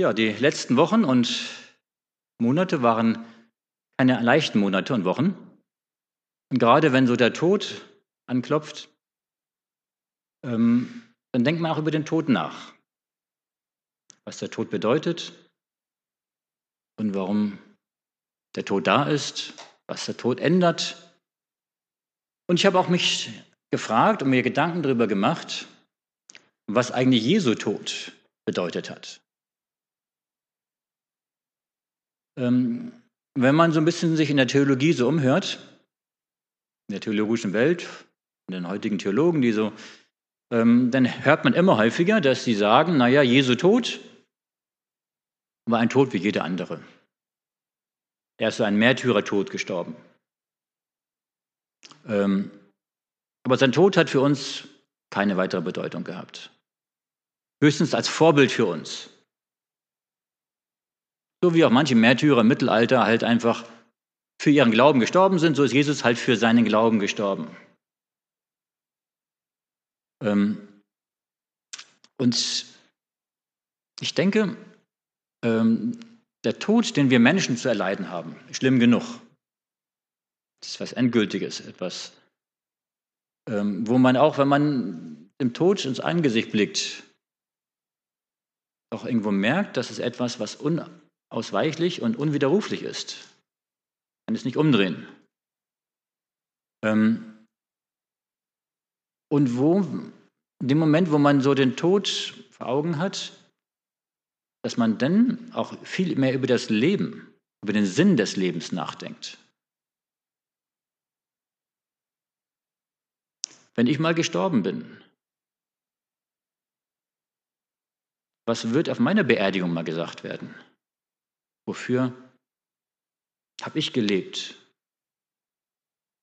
Ja, die letzten Wochen und Monate waren keine leichten Monate und Wochen. Und gerade wenn so der Tod anklopft, ähm, dann denkt man auch über den Tod nach. Was der Tod bedeutet und warum der Tod da ist, was der Tod ändert. Und ich habe auch mich gefragt und mir Gedanken darüber gemacht, was eigentlich Jesu Tod bedeutet hat. Wenn man so ein bisschen sich in der Theologie so umhört, in der theologischen Welt, in den heutigen Theologen, die so, ähm, dann hört man immer häufiger, dass sie sagen, naja, Jesu Tod war ein Tod wie jeder andere. Er ist so ein Märtyrertod gestorben. Ähm, aber sein Tod hat für uns keine weitere Bedeutung gehabt. Höchstens als Vorbild für uns. So wie auch manche Märtyrer im Mittelalter halt einfach für ihren Glauben gestorben sind, so ist Jesus halt für seinen Glauben gestorben. Ähm, und ich denke, ähm, der Tod, den wir Menschen zu erleiden haben, schlimm genug. Das ist was Endgültiges, etwas, ähm, wo man auch, wenn man dem Tod ins Angesicht blickt, auch irgendwo merkt, dass es etwas, was unausweichlich und unwiderruflich ist. Kann es nicht umdrehen. Ähm, und wo, in dem Moment, wo man so den Tod vor Augen hat, dass man dann auch viel mehr über das Leben, über den Sinn des Lebens nachdenkt. Wenn ich mal gestorben bin, was wird auf meiner Beerdigung mal gesagt werden? Wofür habe ich gelebt?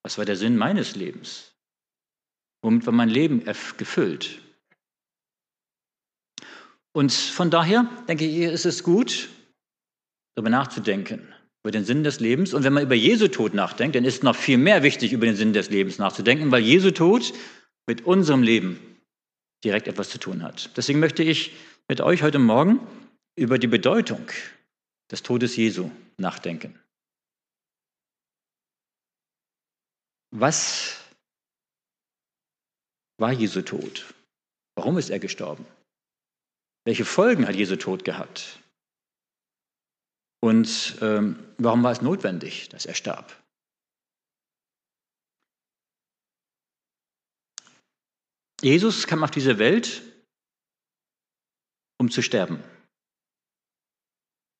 Was war der Sinn meines Lebens? Womit war mein Leben gefüllt? Und von daher denke ich, ist es gut, darüber nachzudenken, über den Sinn des Lebens. Und wenn man über Jesu Tod nachdenkt, dann ist noch viel mehr wichtig, über den Sinn des Lebens nachzudenken, weil Jesu Tod mit unserem Leben direkt etwas zu tun hat. Deswegen möchte ich mit euch heute Morgen über die Bedeutung des Todes Jesu nachdenken. Was war Jesu Tod? Warum ist er gestorben? Welche Folgen hat Jesu Tod gehabt? Und ähm, warum war es notwendig, dass er starb? Jesus kam auf diese Welt, um zu sterben.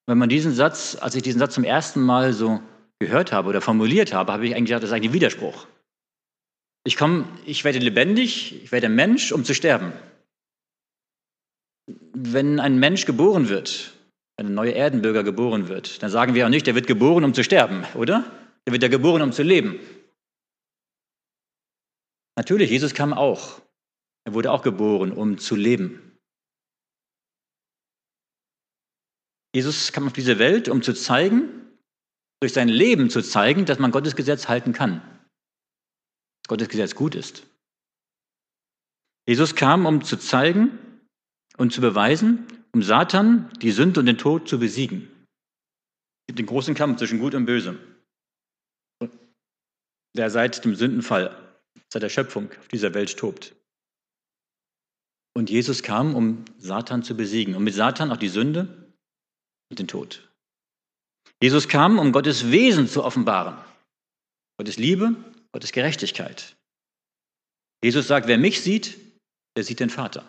Wenn man diesen Satz, als ich diesen Satz zum ersten Mal so gehört habe oder formuliert habe, habe ich eigentlich gedacht, das ist eigentlich ein Widerspruch. Ich komme, ich werde lebendig, ich werde Mensch, um zu sterben wenn ein Mensch geboren wird, wenn ein neuer Erdenbürger geboren wird, dann sagen wir auch nicht, der wird geboren, um zu sterben, oder? Der wird ja geboren, um zu leben. Natürlich, Jesus kam auch. Er wurde auch geboren, um zu leben. Jesus kam auf diese Welt, um zu zeigen, durch sein Leben zu zeigen, dass man Gottes Gesetz halten kann. Dass Gottes Gesetz gut ist. Jesus kam, um zu zeigen, und zu beweisen, um Satan, die Sünde und den Tod zu besiegen. Es gibt den großen Kampf zwischen Gut und Böse, der seit dem Sündenfall, seit der Schöpfung auf dieser Welt tobt. Und Jesus kam, um Satan zu besiegen und mit Satan auch die Sünde und den Tod. Jesus kam, um Gottes Wesen zu offenbaren. Gottes Liebe, Gottes Gerechtigkeit. Jesus sagt, wer mich sieht, der sieht den Vater.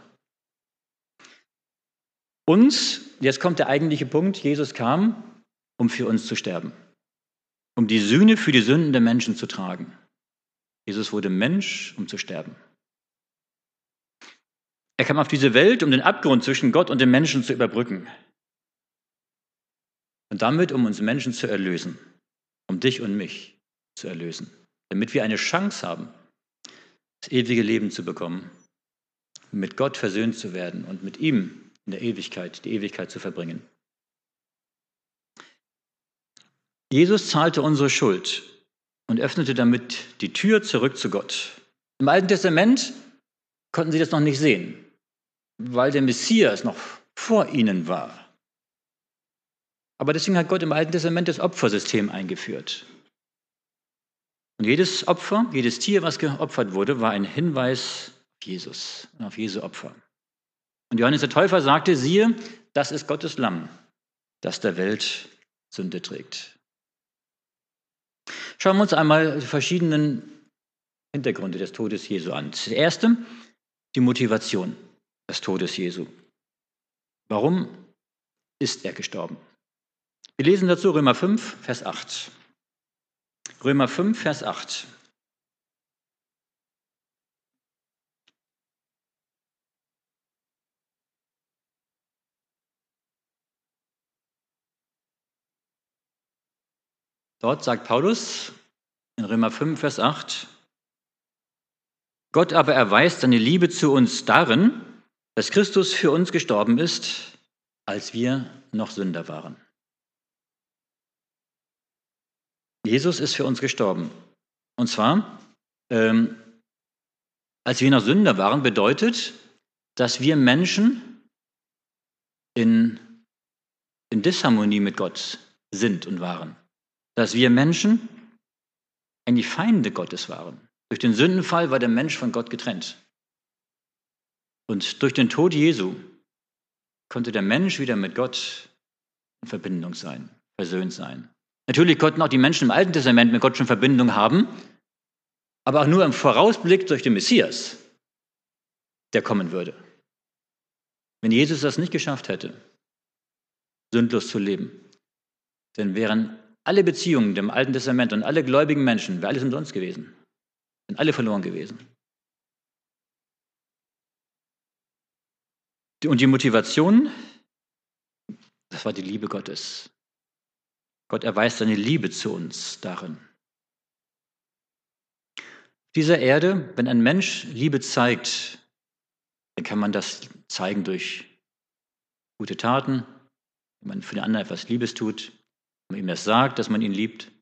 Uns, jetzt kommt der eigentliche Punkt, Jesus kam, um für uns zu sterben, um die Sühne für die Sünden der Menschen zu tragen. Jesus wurde Mensch, um zu sterben. Er kam auf diese Welt, um den Abgrund zwischen Gott und dem Menschen zu überbrücken. Und damit, um uns Menschen zu erlösen, um dich und mich zu erlösen, damit wir eine Chance haben, das ewige Leben zu bekommen, mit Gott versöhnt zu werden und mit ihm in der Ewigkeit, die Ewigkeit zu verbringen. Jesus zahlte unsere Schuld und öffnete damit die Tür zurück zu Gott. Im Alten Testament konnten sie das noch nicht sehen, weil der Messias noch vor ihnen war. Aber deswegen hat Gott im Alten Testament das Opfersystem eingeführt. Und jedes Opfer, jedes Tier, was geopfert wurde, war ein Hinweis auf Jesus und auf Jesu Opfer. Und Johannes der Täufer sagte, siehe, das ist Gottes Lamm, das der Welt Sünde trägt. Schauen wir uns einmal die verschiedenen Hintergründe des Todes Jesu an. Das erste, die Motivation des Todes Jesu. Warum ist er gestorben? Wir lesen dazu Römer 5, Vers 8. Römer 5, Vers 8. Dort sagt Paulus in Römer 5, Vers 8, Gott aber erweist seine Liebe zu uns darin, dass Christus für uns gestorben ist, als wir noch Sünder waren. Jesus ist für uns gestorben. Und zwar, ähm, als wir noch Sünder waren, bedeutet, dass wir Menschen in, in Disharmonie mit Gott sind und waren dass wir Menschen eigentlich Feinde Gottes waren. Durch den Sündenfall war der Mensch von Gott getrennt. Und durch den Tod Jesu konnte der Mensch wieder mit Gott in Verbindung sein, versöhnt sein. Natürlich konnten auch die Menschen im Alten Testament mit Gott schon Verbindung haben, aber auch nur im Vorausblick durch den Messias, der kommen würde. Wenn Jesus das nicht geschafft hätte, sündlos zu leben, dann wären alle Beziehungen dem Alten Testament und alle gläubigen Menschen, wäre alles umsonst gewesen. Sind alle verloren gewesen. Und die Motivation, das war die Liebe Gottes. Gott erweist seine Liebe zu uns darin. Auf dieser Erde, wenn ein Mensch Liebe zeigt, dann kann man das zeigen durch gute Taten, wenn man für den anderen etwas Liebes tut, man ihm das sagt, dass man ihn liebt.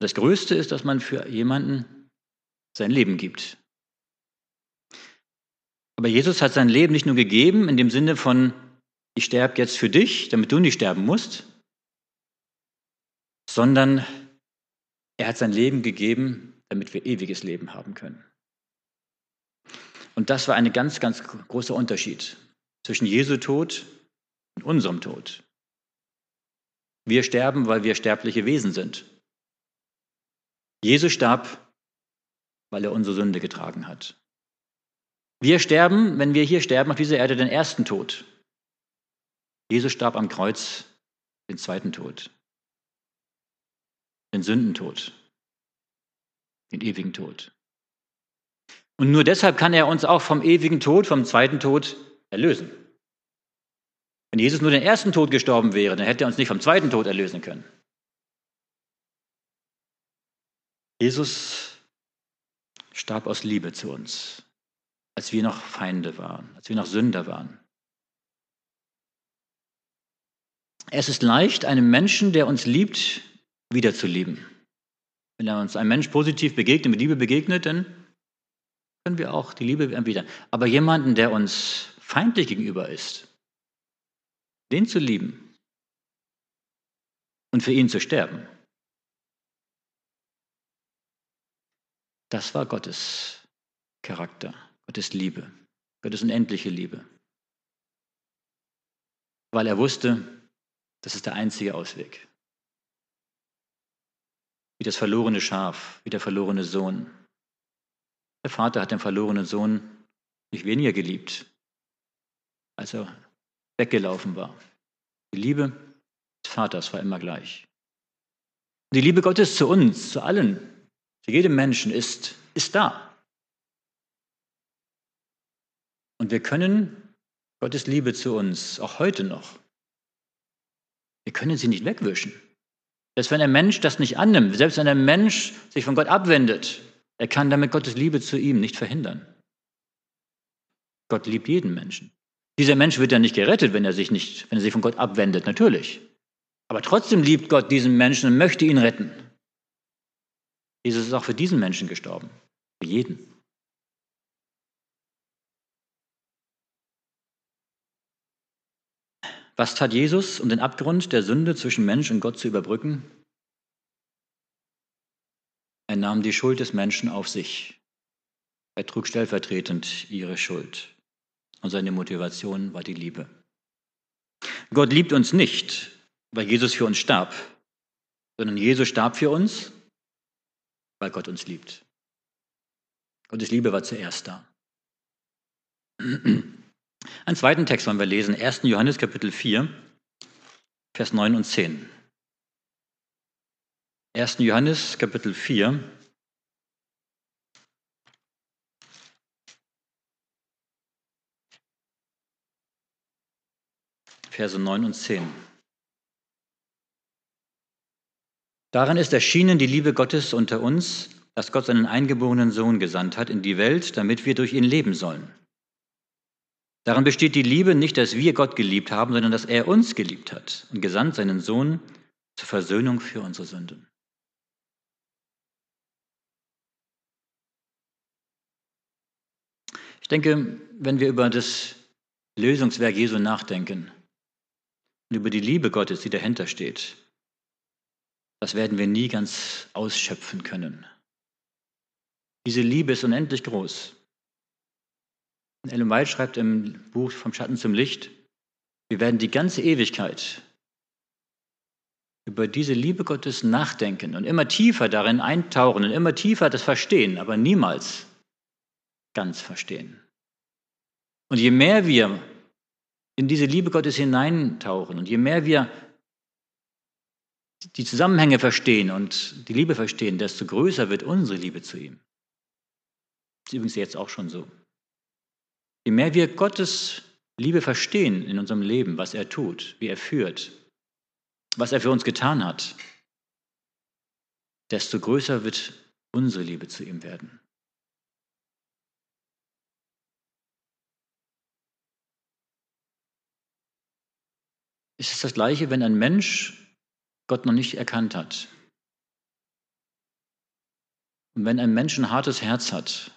Das Größte ist, dass man für jemanden sein Leben gibt. Aber Jesus hat sein Leben nicht nur gegeben in dem Sinne von, ich sterbe jetzt für dich, damit du nicht sterben musst, sondern er hat sein Leben gegeben, damit wir ewiges Leben haben können. Und das war ein ganz, ganz großer Unterschied zwischen Jesu Tod und unserem Tod. Wir sterben, weil wir sterbliche Wesen sind. Jesus starb, weil er unsere Sünde getragen hat. Wir sterben, wenn wir hier sterben auf dieser Erde, den ersten Tod. Jesus starb am Kreuz den zweiten Tod, den Sündentod, den ewigen Tod. Und nur deshalb kann er uns auch vom ewigen Tod, vom zweiten Tod erlösen. Wenn Jesus nur den ersten Tod gestorben wäre, dann hätte er uns nicht vom zweiten Tod erlösen können. Jesus starb aus Liebe zu uns, als wir noch Feinde waren, als wir noch Sünder waren. Es ist leicht, einem Menschen, der uns liebt, wiederzulieben. Wenn uns ein Mensch positiv begegnet, mit Liebe begegnet, dann können wir auch die Liebe erwidern. Aber jemanden, der uns feindlich gegenüber ist, den zu lieben und für ihn zu sterben. Das war Gottes Charakter, Gottes Liebe, Gottes unendliche Liebe. Weil er wusste, das ist der einzige Ausweg. Wie das verlorene Schaf, wie der verlorene Sohn. Der Vater hat den verlorenen Sohn nicht weniger geliebt, als er weggelaufen war. Die Liebe des Vaters war immer gleich. Die Liebe Gottes zu uns, zu allen, zu jedem Menschen ist, ist da. Und wir können Gottes Liebe zu uns auch heute noch, wir können sie nicht wegwischen. Selbst wenn ein Mensch das nicht annimmt, selbst wenn ein Mensch sich von Gott abwendet, er kann damit Gottes Liebe zu ihm nicht verhindern. Gott liebt jeden Menschen. Dieser Mensch wird ja nicht gerettet, wenn er sich nicht, wenn er sich von Gott abwendet, natürlich. Aber trotzdem liebt Gott diesen Menschen und möchte ihn retten. Jesus ist auch für diesen Menschen gestorben. Für jeden. Was tat Jesus, um den Abgrund der Sünde zwischen Mensch und Gott zu überbrücken? Er nahm die Schuld des Menschen auf sich. Er trug stellvertretend ihre Schuld. Und seine Motivation war die Liebe. Gott liebt uns nicht, weil Jesus für uns starb, sondern Jesus starb für uns, weil Gott uns liebt. Gottes Liebe war zuerst da. Einen zweiten Text wollen wir lesen, 1. Johannes Kapitel 4, Vers 9 und 10. 1. Johannes Kapitel 4, Verse 9 und 10. Darin ist erschienen die Liebe Gottes unter uns, dass Gott seinen eingeborenen Sohn gesandt hat in die Welt, damit wir durch ihn leben sollen. Darin besteht die Liebe nicht, dass wir Gott geliebt haben, sondern dass er uns geliebt hat und gesandt seinen Sohn zur Versöhnung für unsere Sünden. Ich denke, wenn wir über das Lösungswerk Jesu nachdenken, und über die Liebe Gottes, die dahinter steht, das werden wir nie ganz ausschöpfen können. Diese Liebe ist unendlich groß. Ellen White schreibt im Buch Vom Schatten zum Licht, wir werden die ganze Ewigkeit über diese Liebe Gottes nachdenken und immer tiefer darin eintauchen und immer tiefer das verstehen, aber niemals ganz verstehen. Und je mehr wir in diese Liebe Gottes hineintauchen und je mehr wir die Zusammenhänge verstehen und die Liebe verstehen, desto größer wird unsere Liebe zu ihm. Das ist übrigens jetzt auch schon so. Je mehr wir Gottes Liebe verstehen in unserem Leben, was er tut, wie er führt, was er für uns getan hat, desto größer wird unsere Liebe zu ihm werden. ist es das Gleiche, wenn ein Mensch Gott noch nicht erkannt hat. Und wenn ein Mensch ein hartes Herz hat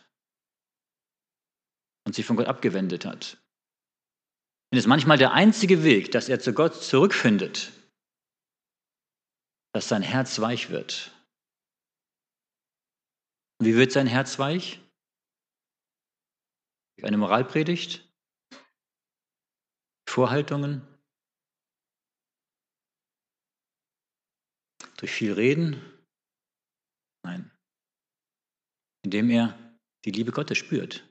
und sich von Gott abgewendet hat, dann ist manchmal der einzige Weg, dass er zu Gott zurückfindet, dass sein Herz weich wird. Und wie wird sein Herz weich? Durch eine Moralpredigt? Vorhaltungen? Durch viel Reden? Nein. Indem er die Liebe Gottes spürt.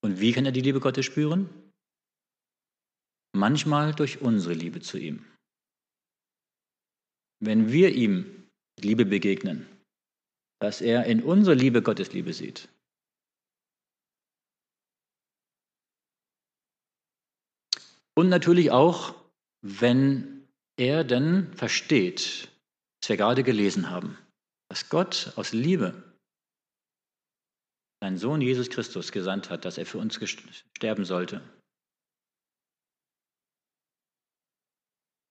Und wie kann er die Liebe Gottes spüren? Manchmal durch unsere Liebe zu ihm. Wenn wir ihm Liebe begegnen, dass er in unserer Liebe Gottes Liebe sieht. Und natürlich auch, wenn er denn versteht, was wir gerade gelesen haben, dass Gott aus Liebe seinen Sohn Jesus Christus gesandt hat, dass er für uns sterben sollte.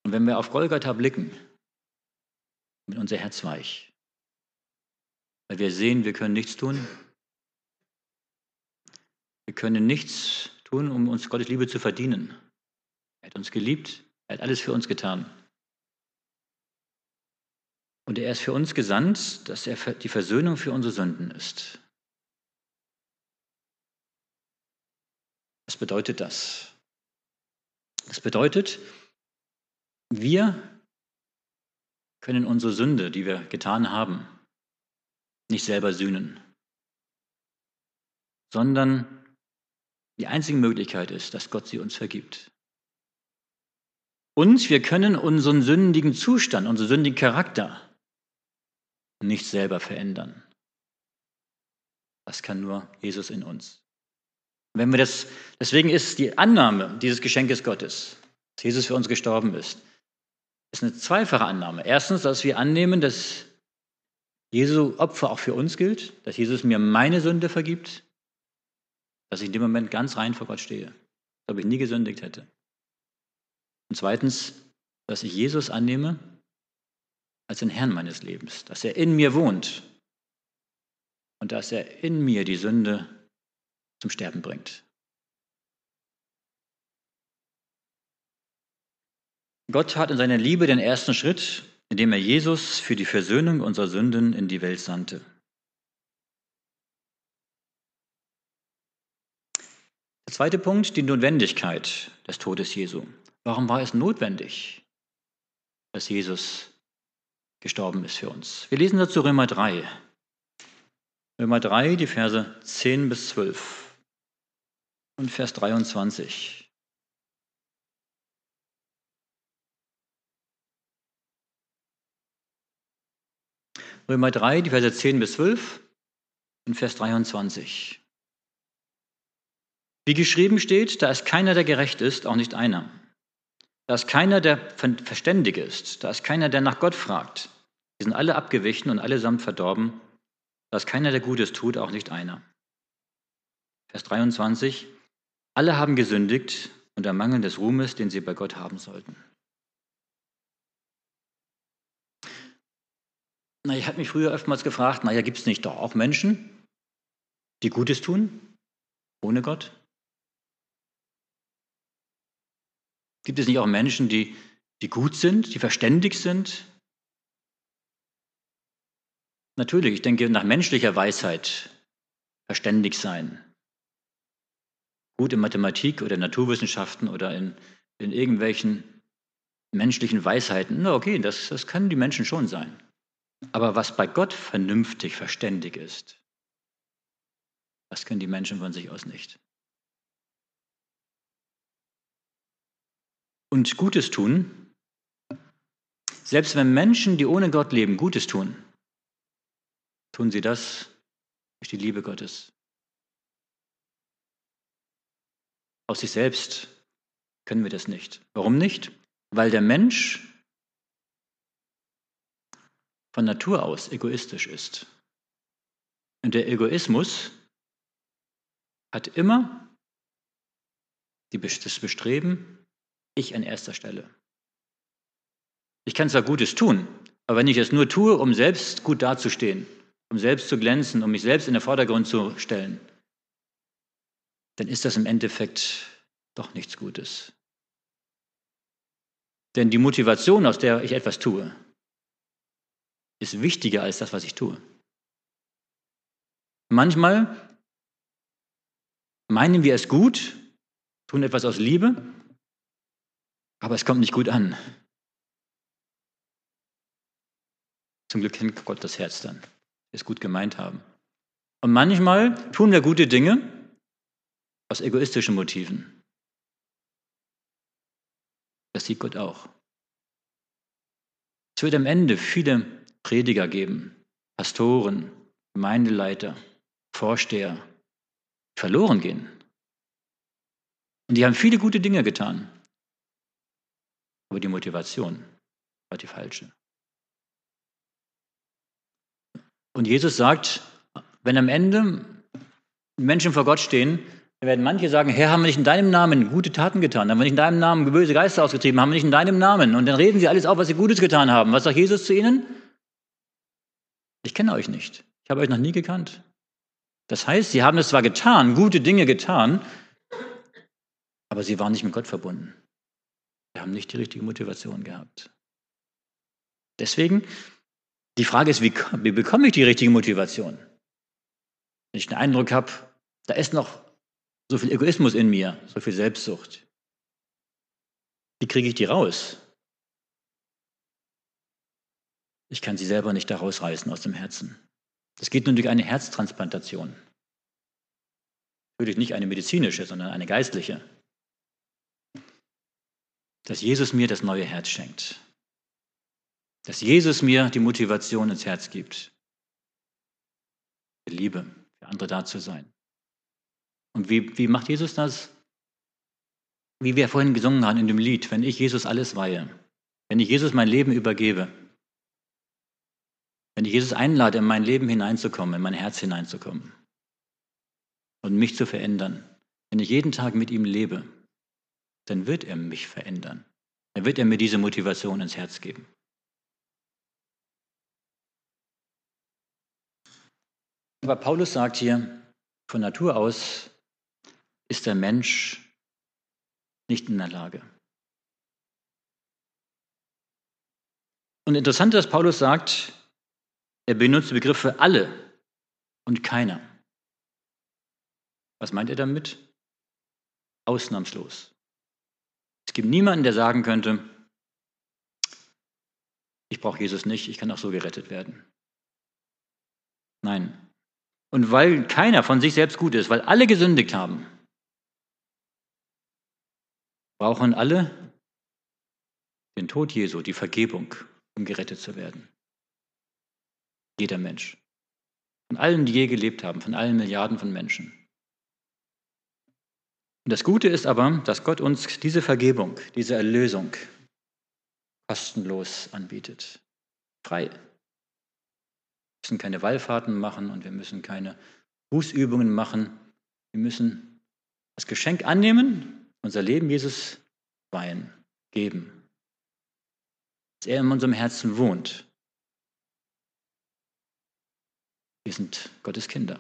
Und wenn wir auf Golgatha blicken, wird unser Herz weich, weil wir sehen, wir können nichts tun. Wir können nichts tun, um uns Gottes Liebe zu verdienen. Er hat uns geliebt, er hat alles für uns getan. Und er ist für uns gesandt, dass er die Versöhnung für unsere Sünden ist. Was bedeutet das? Das bedeutet, wir können unsere Sünde, die wir getan haben, nicht selber sühnen, sondern die einzige Möglichkeit ist, dass Gott sie uns vergibt. Und wir können unseren sündigen Zustand, unseren sündigen Charakter nicht selber verändern. Das kann nur Jesus in uns. Wenn wir das, deswegen ist die Annahme dieses Geschenkes Gottes, dass Jesus für uns gestorben ist, ist eine zweifache Annahme. Erstens, dass wir annehmen, dass Jesu Opfer auch für uns gilt, dass Jesus mir meine Sünde vergibt, dass ich in dem Moment ganz rein vor Gott stehe, als ob ich nie gesündigt hätte. Und zweitens, dass ich Jesus annehme als den Herrn meines Lebens, dass er in mir wohnt und dass er in mir die Sünde zum Sterben bringt. Gott tat in seiner Liebe den ersten Schritt, indem er Jesus für die Versöhnung unserer Sünden in die Welt sandte. Der zweite Punkt, die Notwendigkeit des Todes Jesu. Warum war es notwendig, dass Jesus gestorben ist für uns? Wir lesen dazu Römer 3. Römer 3, die Verse 10 bis 12 und Vers 23. Römer 3, die Verse 10 bis 12 und Vers 23. Wie geschrieben steht, da ist keiner, der gerecht ist, auch nicht einer. Da ist keiner, der verständig ist. Da ist keiner, der nach Gott fragt. Die sind alle abgewichen und allesamt verdorben. Da ist keiner, der Gutes tut, auch nicht einer. Vers 23. Alle haben gesündigt und ermangeln des Ruhmes, den sie bei Gott haben sollten. Na, ich habe mich früher oftmals gefragt, naja, gibt es nicht doch auch Menschen, die Gutes tun, ohne Gott? Gibt es nicht auch Menschen, die, die gut sind, die verständig sind? Natürlich, ich denke, nach menschlicher Weisheit verständig sein. Gut in Mathematik oder Naturwissenschaften oder in, in irgendwelchen menschlichen Weisheiten. Na okay, das, das können die Menschen schon sein. Aber was bei Gott vernünftig, verständig ist, das können die Menschen von sich aus nicht. Und Gutes tun, selbst wenn Menschen, die ohne Gott leben, Gutes tun, tun sie das durch die Liebe Gottes. Aus sich selbst können wir das nicht. Warum nicht? Weil der Mensch von Natur aus egoistisch ist. Und der Egoismus hat immer das Bestreben, ich an erster Stelle. Ich kann zwar Gutes tun, aber wenn ich es nur tue, um selbst gut dazustehen, um selbst zu glänzen, um mich selbst in den Vordergrund zu stellen, dann ist das im Endeffekt doch nichts Gutes. Denn die Motivation, aus der ich etwas tue, ist wichtiger als das, was ich tue. Manchmal meinen wir es gut, tun etwas aus Liebe, aber es kommt nicht gut an. Zum Glück kennt Gott das Herz dann, es gut gemeint haben. Und manchmal tun wir gute Dinge aus egoistischen Motiven. Das sieht Gott auch. Es wird am Ende viele Prediger geben, Pastoren, Gemeindeleiter, Vorsteher, verloren gehen. Und die haben viele gute Dinge getan. Aber die Motivation war die falsche. Und Jesus sagt, wenn am Ende Menschen vor Gott stehen, dann werden manche sagen, Herr, haben wir nicht in deinem Namen gute Taten getan? Haben wir nicht in deinem Namen böse Geister ausgetrieben? Haben wir nicht in deinem Namen? Und dann reden sie alles auf, was sie Gutes getan haben. Was sagt Jesus zu ihnen? Ich kenne euch nicht. Ich habe euch noch nie gekannt. Das heißt, sie haben es zwar getan, gute Dinge getan, aber sie waren nicht mit Gott verbunden. Sie haben nicht die richtige Motivation gehabt. Deswegen, die Frage ist, wie, wie bekomme ich die richtige Motivation? Wenn ich den Eindruck habe, da ist noch so viel Egoismus in mir, so viel Selbstsucht. Wie kriege ich die raus? Ich kann sie selber nicht da rausreißen aus dem Herzen. Das geht nur durch eine Herztransplantation. Natürlich nicht eine medizinische, sondern eine geistliche. Dass Jesus mir das neue Herz schenkt. Dass Jesus mir die Motivation ins Herz gibt. Für Liebe, für andere da zu sein. Und wie, wie macht Jesus das? Wie wir vorhin gesungen haben in dem Lied, wenn ich Jesus alles weihe, wenn ich Jesus mein Leben übergebe, wenn ich Jesus einlade, in mein Leben hineinzukommen, in mein Herz hineinzukommen und mich zu verändern, wenn ich jeden Tag mit ihm lebe, dann wird er mich verändern. Dann wird er mir diese Motivation ins Herz geben. Aber Paulus sagt hier, von Natur aus ist der Mensch nicht in der Lage. Und interessant, dass Paulus sagt, er benutzt Begriffe alle und keiner. Was meint er damit? Ausnahmslos. Es gibt niemanden, der sagen könnte, ich brauche Jesus nicht, ich kann auch so gerettet werden. Nein. Und weil keiner von sich selbst gut ist, weil alle gesündigt haben, brauchen alle den Tod Jesu, die Vergebung, um gerettet zu werden. Jeder Mensch. Von allen, die je gelebt haben, von allen Milliarden von Menschen. Und das Gute ist aber, dass Gott uns diese Vergebung, diese Erlösung kostenlos anbietet. Frei. Wir müssen keine Wallfahrten machen und wir müssen keine Bußübungen machen. Wir müssen das Geschenk annehmen, unser Leben Jesus weihen, geben. Dass er in unserem Herzen wohnt. Wir sind Gottes Kinder.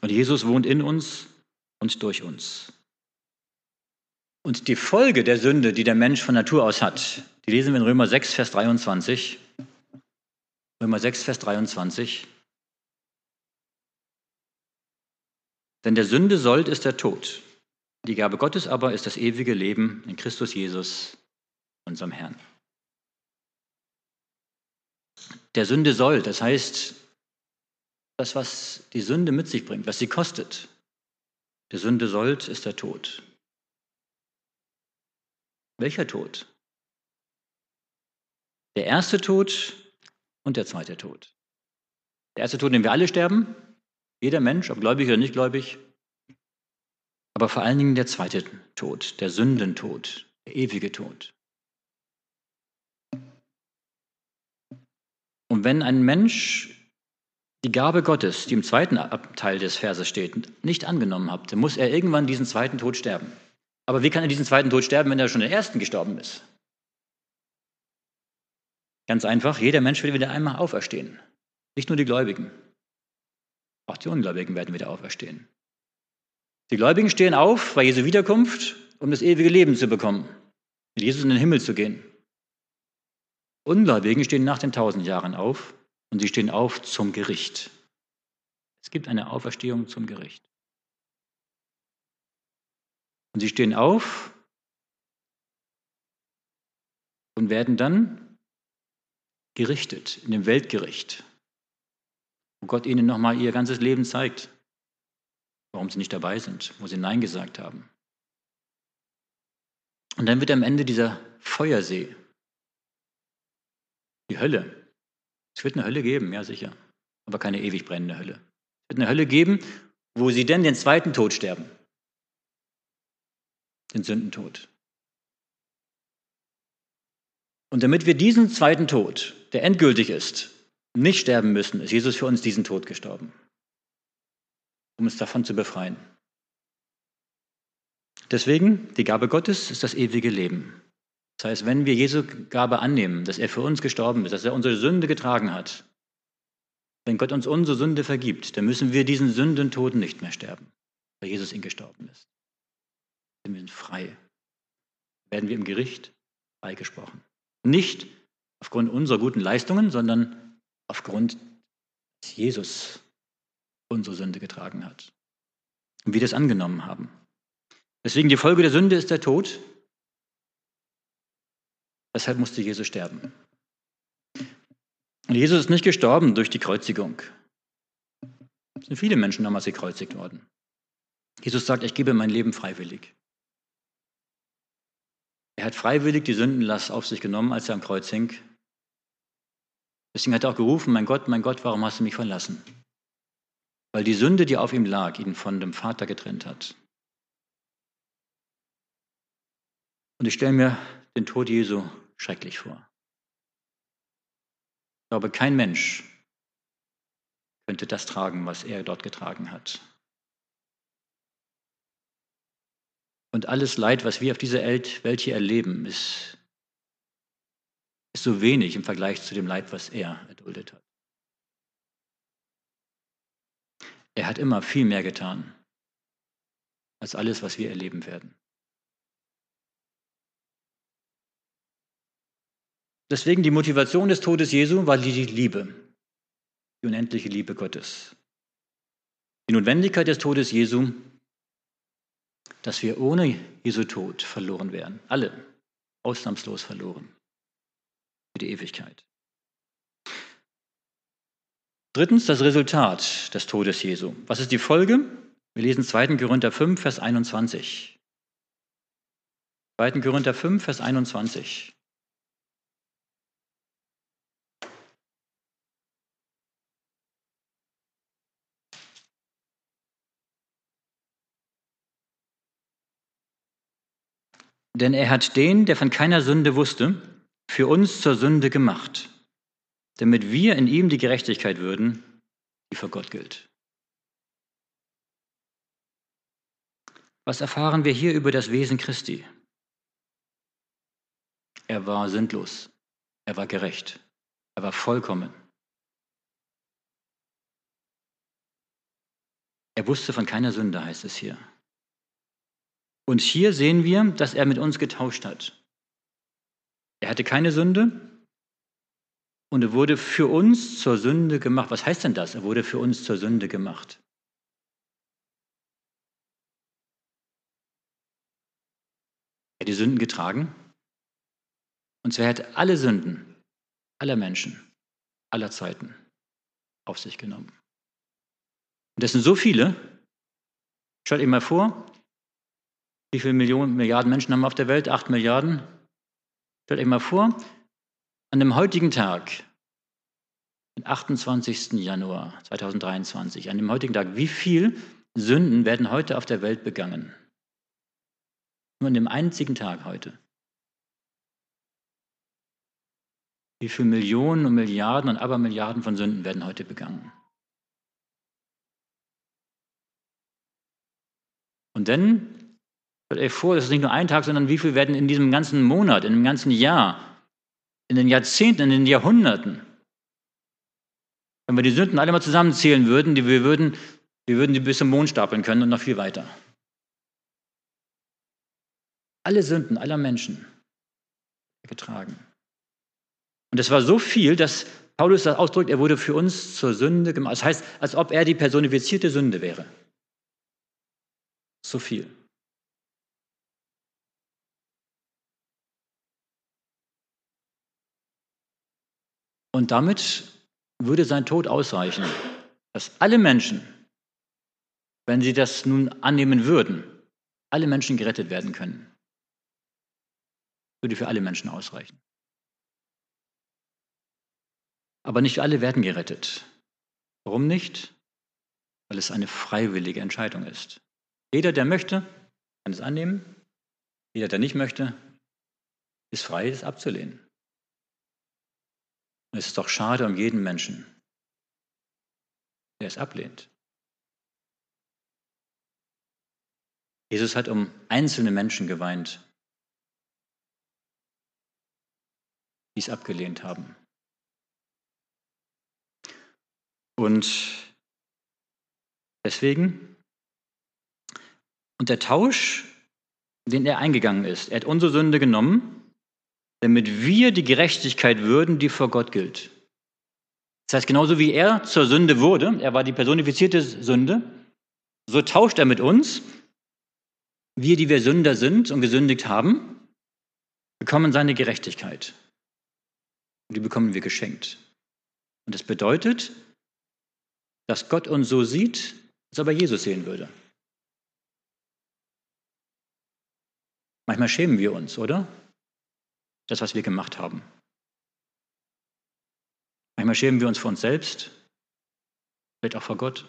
Und Jesus wohnt in uns und durch uns. Und die Folge der Sünde, die der Mensch von Natur aus hat, die lesen wir in Römer 6, Vers 23. Römer 6, Vers 23. Denn der Sünde Sold ist der Tod. Die Gabe Gottes aber ist das ewige Leben in Christus Jesus, unserem Herrn. Der Sünde soll, das heißt, das, was die Sünde mit sich bringt, was sie kostet. Der Sünde sollt ist der Tod. Welcher Tod? Der erste Tod und der zweite Tod. Der erste Tod, dem wir alle sterben, jeder Mensch, ob gläubig oder nicht gläubig, aber vor allen Dingen der zweite Tod, der Sündentod, der ewige Tod. Und wenn ein Mensch die Gabe Gottes, die im zweiten Teil des Verses steht, nicht angenommen hat, dann muss er irgendwann diesen zweiten Tod sterben. Aber wie kann er diesen zweiten Tod sterben, wenn er schon den ersten gestorben ist? Ganz einfach, jeder Mensch will wieder einmal auferstehen. Nicht nur die Gläubigen. Auch die Ungläubigen werden wieder auferstehen. Die Gläubigen stehen auf bei Jesu Wiederkunft, um das ewige Leben zu bekommen, mit Jesus in den Himmel zu gehen. Ungläubigen stehen nach den tausend Jahren auf und sie stehen auf zum Gericht. Es gibt eine Auferstehung zum Gericht. Und sie stehen auf und werden dann gerichtet in dem Weltgericht, wo Gott ihnen nochmal ihr ganzes Leben zeigt, warum sie nicht dabei sind, wo sie Nein gesagt haben. Und dann wird am Ende dieser Feuersee, die Hölle. Es wird eine Hölle geben, ja sicher, aber keine ewig brennende Hölle. Es wird eine Hölle geben, wo sie denn den zweiten Tod sterben den Sündentod. Und damit wir diesen zweiten Tod, der endgültig ist, nicht sterben müssen, ist Jesus für uns diesen Tod gestorben, um uns davon zu befreien. Deswegen, die Gabe Gottes ist das ewige Leben. Das heißt, wenn wir Jesu Gabe annehmen, dass er für uns gestorben ist, dass er unsere Sünde getragen hat, wenn Gott uns unsere Sünde vergibt, dann müssen wir diesen Sündentod nicht mehr sterben, weil Jesus ihn gestorben ist sind wir frei. Werden wir im Gericht freigesprochen. Nicht aufgrund unserer guten Leistungen, sondern aufgrund, dass Jesus unsere Sünde getragen hat. Und wir das angenommen haben. Deswegen die Folge der Sünde ist der Tod. Deshalb musste Jesus sterben. Und Jesus ist nicht gestorben durch die Kreuzigung. Es sind viele Menschen damals gekreuzigt worden. Jesus sagt, ich gebe mein Leben freiwillig. Er hat freiwillig die Sündenlast auf sich genommen, als er am Kreuz hing. Deswegen hat er auch gerufen, mein Gott, mein Gott, warum hast du mich verlassen? Weil die Sünde, die auf ihm lag, ihn von dem Vater getrennt hat. Und ich stelle mir den Tod Jesu schrecklich vor. Ich glaube, kein Mensch könnte das tragen, was er dort getragen hat. Und alles Leid, was wir auf dieser Welt hier erleben, ist, ist so wenig im Vergleich zu dem Leid, was er erduldet hat. Er hat immer viel mehr getan als alles, was wir erleben werden. Deswegen die Motivation des Todes Jesu war die Liebe, die unendliche Liebe Gottes. Die Notwendigkeit des Todes Jesu, dass wir ohne Jesu Tod verloren wären. Alle ausnahmslos verloren. Für die Ewigkeit. Drittens das Resultat des Todes Jesu. Was ist die Folge? Wir lesen 2. Korinther 5, Vers 21. 2. Korinther 5, Vers 21. Denn er hat den, der von keiner Sünde wusste, für uns zur Sünde gemacht, damit wir in ihm die Gerechtigkeit würden, die vor Gott gilt. Was erfahren wir hier über das Wesen Christi? Er war sündlos, er war gerecht, er war vollkommen. Er wusste von keiner Sünde, heißt es hier. Und hier sehen wir, dass er mit uns getauscht hat. Er hatte keine Sünde und er wurde für uns zur Sünde gemacht. Was heißt denn das? Er wurde für uns zur Sünde gemacht. Er hat die Sünden getragen. Und zwar hat alle Sünden aller Menschen, aller Zeiten auf sich genommen. Und das sind so viele. Stellt euch mal vor, wie viele Millionen, Milliarden Menschen haben wir auf der Welt? Acht Milliarden. Stellt euch mal vor, an dem heutigen Tag, den 28. Januar 2023, an dem heutigen Tag, wie viele Sünden werden heute auf der Welt begangen? Nur an dem einzigen Tag heute. Wie viele Millionen und Milliarden und Abermilliarden von Sünden werden heute begangen? Und dann Stellt euch vor, das ist nicht nur ein Tag, sondern wie viel werden in diesem ganzen Monat, in dem ganzen Jahr, in den Jahrzehnten, in den Jahrhunderten, wenn wir die Sünden alle mal zusammenzählen würden, die wir würden, wir würden die bis zum Mond stapeln können und noch viel weiter. Alle Sünden aller Menschen getragen. Und es war so viel, dass Paulus das ausdrückt, er wurde für uns zur Sünde gemacht. Das heißt, als ob er die personifizierte Sünde wäre. So viel. Und damit würde sein Tod ausreichen, dass alle Menschen, wenn sie das nun annehmen würden, alle Menschen gerettet werden können. Würde für alle Menschen ausreichen. Aber nicht alle werden gerettet. Warum nicht? Weil es eine freiwillige Entscheidung ist. Jeder, der möchte, kann es annehmen. Jeder, der nicht möchte, ist frei, es abzulehnen. Und es ist doch schade um jeden Menschen, der es ablehnt. Jesus hat um einzelne Menschen geweint, die es abgelehnt haben. Und deswegen, und der Tausch, den er eingegangen ist, er hat unsere Sünde genommen damit wir die Gerechtigkeit würden, die vor Gott gilt. Das heißt, genauso wie er zur Sünde wurde, er war die personifizierte Sünde, so tauscht er mit uns. Wir, die wir Sünder sind und gesündigt haben, bekommen seine Gerechtigkeit. Und die bekommen wir geschenkt. Und das bedeutet, dass Gott uns so sieht, als ob er Jesus sehen würde. Manchmal schämen wir uns, oder? Das, was wir gemacht haben. Manchmal schämen wir uns vor uns selbst, vielleicht auch vor Gott.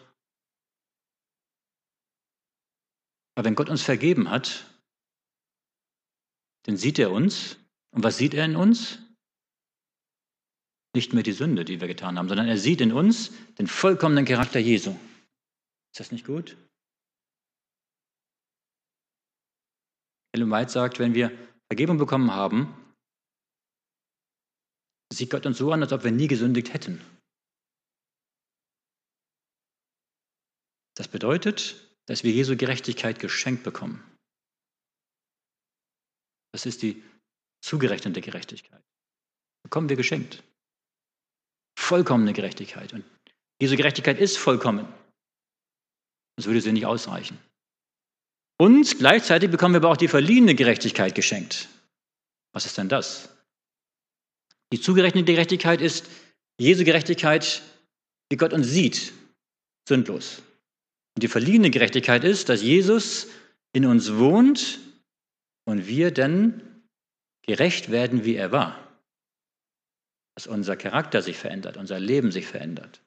Aber wenn Gott uns vergeben hat, dann sieht er uns. Und was sieht er in uns? Nicht mehr die Sünde, die wir getan haben, sondern er sieht in uns den vollkommenen Charakter Jesu. Ist das nicht gut? Ellen White sagt, wenn wir Vergebung bekommen haben, sieht Gott uns so an, als ob wir nie gesündigt hätten. Das bedeutet, dass wir Jesu Gerechtigkeit geschenkt bekommen. Das ist die zugerechnete Gerechtigkeit. Bekommen wir geschenkt. Vollkommene Gerechtigkeit. Und diese Gerechtigkeit ist vollkommen. Das würde sie nicht ausreichen. Und gleichzeitig bekommen wir aber auch die verliehene Gerechtigkeit geschenkt. Was ist denn das? Die zugerechnete Gerechtigkeit ist Jesu Gerechtigkeit, wie Gott uns sieht, sündlos. Und die verliehene Gerechtigkeit ist, dass Jesus in uns wohnt und wir dann gerecht werden, wie er war. Dass unser Charakter sich verändert, unser Leben sich verändert.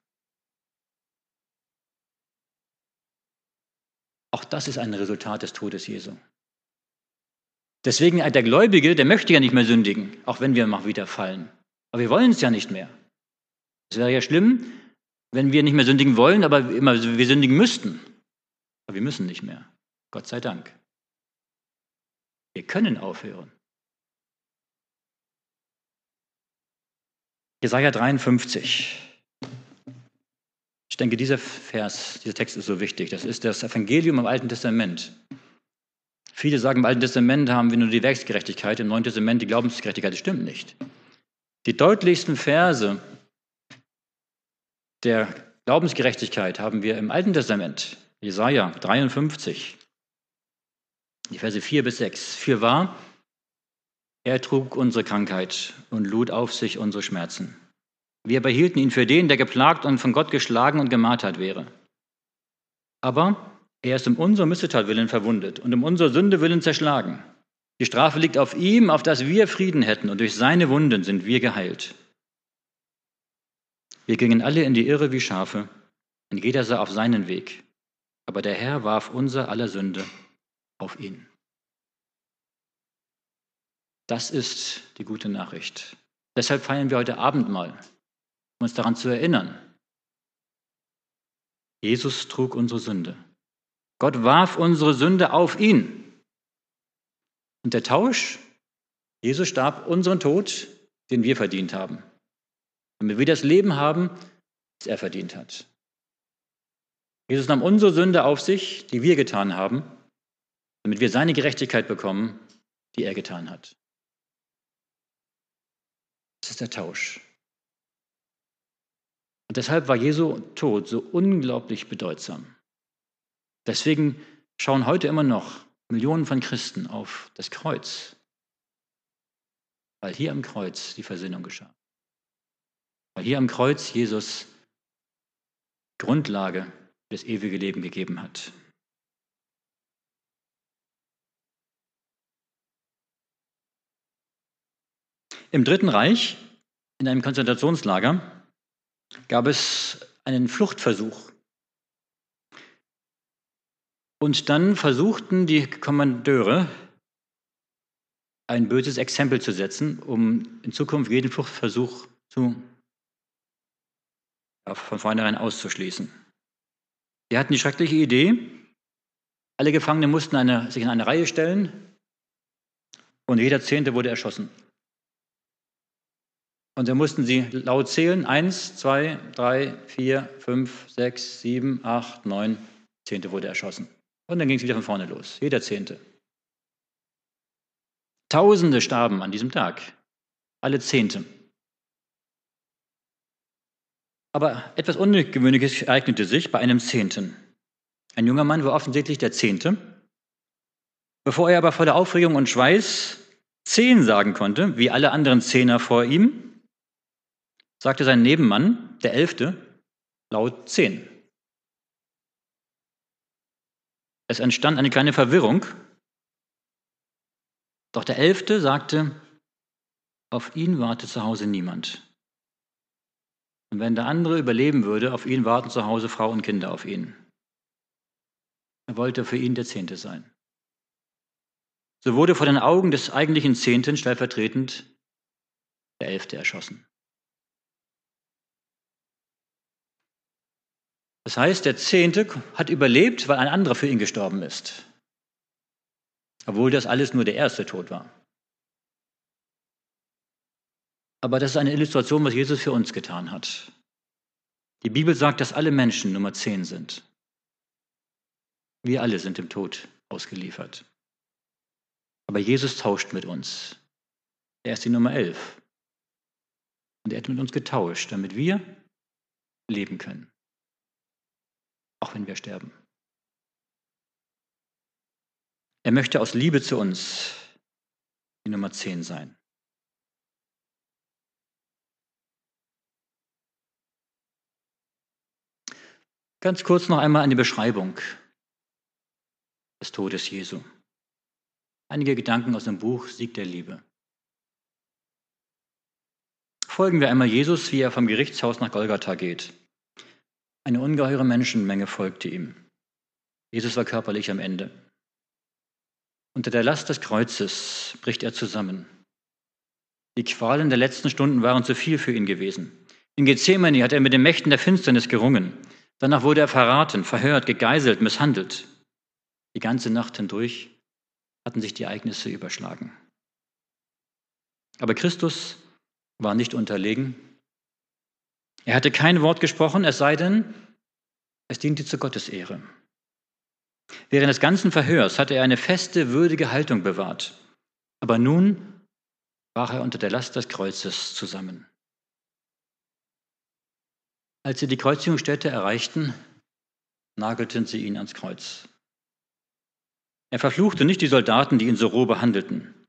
Auch das ist ein Resultat des Todes Jesu. Deswegen der Gläubige, der möchte ja nicht mehr sündigen, auch wenn wir mal wieder fallen. Aber wir wollen es ja nicht mehr. Es wäre ja schlimm, wenn wir nicht mehr sündigen wollen, aber immer wir sündigen müssten. Aber wir müssen nicht mehr. Gott sei Dank. Wir können aufhören. Jesaja 53. Ich denke, dieser Vers, dieser Text ist so wichtig. Das ist das Evangelium im Alten Testament. Viele sagen, im Alten Testament haben wir nur die Werksgerechtigkeit, im Neuen Testament die Glaubensgerechtigkeit. Das stimmt nicht. Die deutlichsten Verse der Glaubensgerechtigkeit haben wir im Alten Testament. Jesaja 53, die Verse 4 bis 6. Für wahr, er trug unsere Krankheit und lud auf sich unsere Schmerzen. Wir behielten ihn für den, der geplagt und von Gott geschlagen und gemartert wäre. Aber er ist um unser Missetat willen verwundet und um unsere Sünde willen zerschlagen. Die Strafe liegt auf ihm, auf dass wir Frieden hätten, und durch seine Wunden sind wir geheilt. Wir gingen alle in die Irre wie Schafe, und jeder sah auf seinen Weg. Aber der Herr warf unser aller Sünde auf ihn. Das ist die gute Nachricht. Deshalb feiern wir heute Abendmahl um uns daran zu erinnern. Jesus trug unsere Sünde. Gott warf unsere Sünde auf ihn. Und der Tausch, Jesus starb unseren Tod, den wir verdient haben. Damit wir das Leben haben, das er verdient hat. Jesus nahm unsere Sünde auf sich, die wir getan haben, damit wir seine Gerechtigkeit bekommen, die er getan hat. Das ist der Tausch. Und deshalb war Jesu Tod so unglaublich bedeutsam. Deswegen schauen heute immer noch Millionen von Christen auf das Kreuz, weil hier am Kreuz die Versinnung geschah. Weil hier am Kreuz Jesus Grundlage für das ewige Leben gegeben hat. Im Dritten Reich, in einem Konzentrationslager, gab es einen Fluchtversuch. Und dann versuchten die Kommandeure, ein böses Exempel zu setzen, um in Zukunft jeden Fluchtversuch zu, von vornherein auszuschließen. Sie hatten die schreckliche Idee, alle Gefangenen mussten eine, sich in eine Reihe stellen und jeder Zehnte wurde erschossen. Und dann mussten sie laut zählen. Eins, zwei, drei, vier, fünf, sechs, sieben, acht, neun. Zehnte wurde erschossen. Und dann ging es wieder von vorne los. Jeder Zehnte. Tausende starben an diesem Tag. Alle Zehnte. Aber etwas Ungewöhnliches ereignete sich bei einem Zehnten. Ein junger Mann war offensichtlich der Zehnte. Bevor er aber vor der Aufregung und Schweiß zehn sagen konnte, wie alle anderen Zehner vor ihm, sagte sein Nebenmann, der Elfte, laut zehn. Es entstand eine kleine Verwirrung. Doch der Elfte sagte, auf ihn wartet zu Hause niemand. Und wenn der andere überleben würde, auf ihn warten zu Hause Frau und Kinder auf ihn. Er wollte für ihn der Zehnte sein. So wurde vor den Augen des eigentlichen Zehnten stellvertretend der Elfte erschossen. Das heißt, der Zehnte hat überlebt, weil ein anderer für ihn gestorben ist. Obwohl das alles nur der erste Tod war. Aber das ist eine Illustration, was Jesus für uns getan hat. Die Bibel sagt, dass alle Menschen Nummer zehn sind. Wir alle sind dem Tod ausgeliefert. Aber Jesus tauscht mit uns. Er ist die Nummer elf. Und er hat mit uns getauscht, damit wir leben können. Auch wenn wir sterben. Er möchte aus Liebe zu uns die Nummer 10 sein. Ganz kurz noch einmal eine Beschreibung des Todes Jesu. Einige Gedanken aus dem Buch Sieg der Liebe. Folgen wir einmal Jesus, wie er vom Gerichtshaus nach Golgatha geht. Eine ungeheure Menschenmenge folgte ihm. Jesus war körperlich am Ende. Unter der Last des Kreuzes bricht er zusammen. Die Qualen der letzten Stunden waren zu viel für ihn gewesen. In Gethsemane hat er mit den Mächten der Finsternis gerungen. Danach wurde er verraten, verhört, gegeißelt, misshandelt. Die ganze Nacht hindurch hatten sich die Ereignisse überschlagen. Aber Christus war nicht unterlegen. Er hatte kein Wort gesprochen, es sei denn, es diente zur Gottesehre. Während des ganzen Verhörs hatte er eine feste, würdige Haltung bewahrt. Aber nun brach er unter der Last des Kreuzes zusammen. Als sie die Kreuzigungsstätte erreichten, nagelten sie ihn ans Kreuz. Er verfluchte nicht die Soldaten, die ihn so roh behandelten.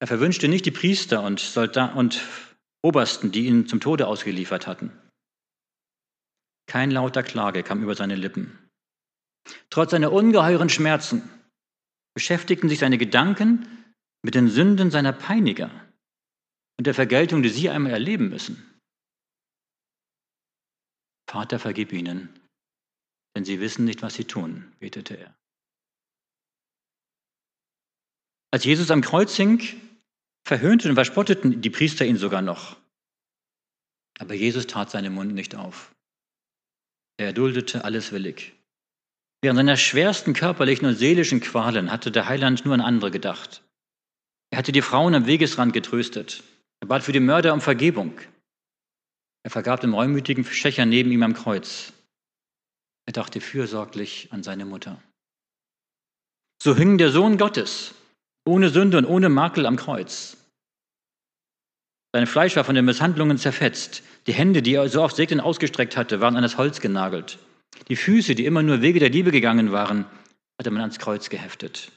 Er verwünschte nicht die Priester und, Soldat und Obersten, die ihn zum Tode ausgeliefert hatten. Kein lauter Klage kam über seine Lippen. Trotz seiner ungeheuren Schmerzen beschäftigten sich seine Gedanken mit den Sünden seiner Peiniger und der Vergeltung, die sie einmal erleben müssen. Vater, vergib ihnen, denn sie wissen nicht, was sie tun, betete er. Als Jesus am Kreuz hing, verhöhnten und verspotteten die Priester ihn sogar noch. Aber Jesus tat seinen Mund nicht auf. Er erduldete alles willig. Während seiner schwersten körperlichen und seelischen Qualen hatte der Heiland nur an andere gedacht. Er hatte die Frauen am Wegesrand getröstet. Er bat für die Mörder um Vergebung. Er vergab dem reumütigen Schächer neben ihm am Kreuz. Er dachte fürsorglich an seine Mutter. So hing der Sohn Gottes ohne Sünde und ohne Makel am Kreuz. Sein Fleisch war von den Misshandlungen zerfetzt. Die Hände, die er so oft segnend ausgestreckt hatte, waren an das Holz genagelt. Die Füße, die immer nur Wege der Liebe gegangen waren, hatte man ans Kreuz geheftet.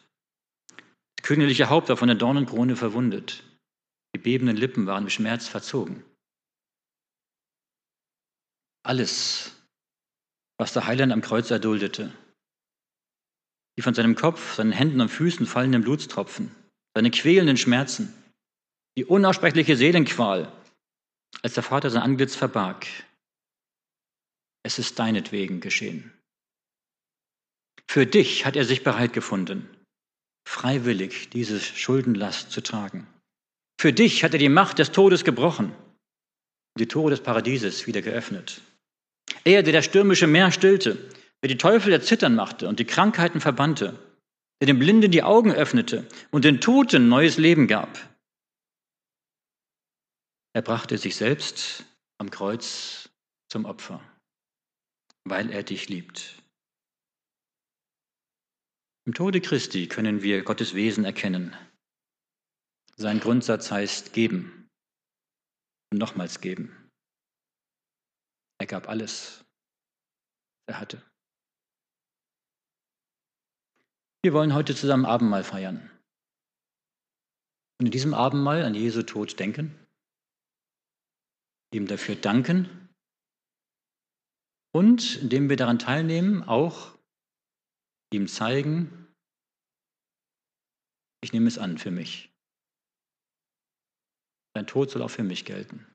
Das königliche Haupt war von der Dornenkrone verwundet. Die bebenden Lippen waren mit Schmerz verzogen. Alles, was der Heiland am Kreuz erduldete, die von seinem Kopf, seinen Händen und Füßen fallenden Blutstropfen, seine quälenden Schmerzen, die unaussprechliche Seelenqual, als der Vater sein Antlitz verbarg. Es ist deinetwegen geschehen. Für dich hat er sich bereit gefunden, freiwillig diese Schuldenlast zu tragen. Für dich hat er die Macht des Todes gebrochen und die Tore des Paradieses wieder geöffnet. Er, der das stürmische Meer stillte, der die Teufel erzittern machte und die Krankheiten verbannte, der den Blinden die Augen öffnete und den Toten neues Leben gab. Er brachte sich selbst am Kreuz zum Opfer, weil er dich liebt. Im Tode Christi können wir Gottes Wesen erkennen. Sein Grundsatz heißt geben und nochmals geben. Er gab alles, was er hatte. Wir wollen heute zusammen Abendmahl feiern. Und in diesem Abendmahl an Jesu Tod denken, ihm dafür danken und indem wir daran teilnehmen, auch ihm zeigen, ich nehme es an für mich. Sein Tod soll auch für mich gelten.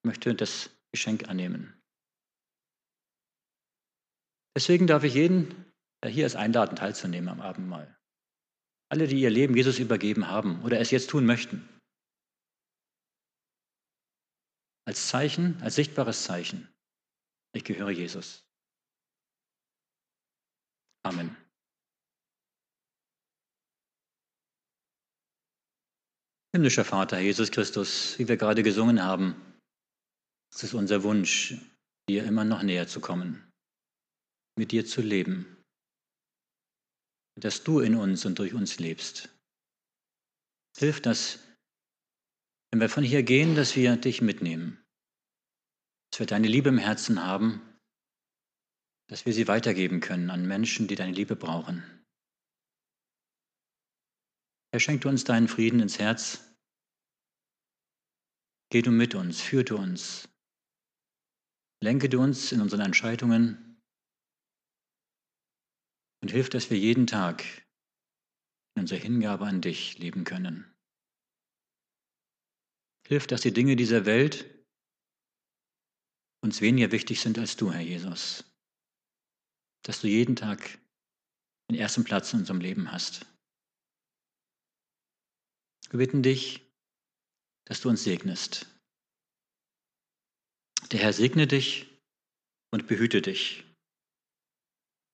Ich möchte das Geschenk annehmen. Deswegen darf ich jeden hier ist einladen, teilzunehmen am Abendmahl. Alle, die ihr Leben Jesus übergeben haben oder es jetzt tun möchten. Als Zeichen, als sichtbares Zeichen. Ich gehöre Jesus. Amen. Himmlischer Vater, Jesus Christus, wie wir gerade gesungen haben, es ist unser Wunsch, dir immer noch näher zu kommen, mit dir zu leben dass du in uns und durch uns lebst. Hilf, dass wenn wir von hier gehen, dass wir dich mitnehmen, dass wir deine Liebe im Herzen haben, dass wir sie weitergeben können an Menschen, die deine Liebe brauchen. Herr, schenk du uns deinen Frieden ins Herz. Geh du mit uns, führ du uns. Lenke du uns in unseren Entscheidungen und hilf, dass wir jeden Tag in unserer Hingabe an dich leben können. Hilf, dass die Dinge dieser Welt uns weniger wichtig sind als du, Herr Jesus. Dass du jeden Tag den ersten Platz in unserem Leben hast. Wir bitten dich, dass du uns segnest. Der Herr segne dich und behüte dich.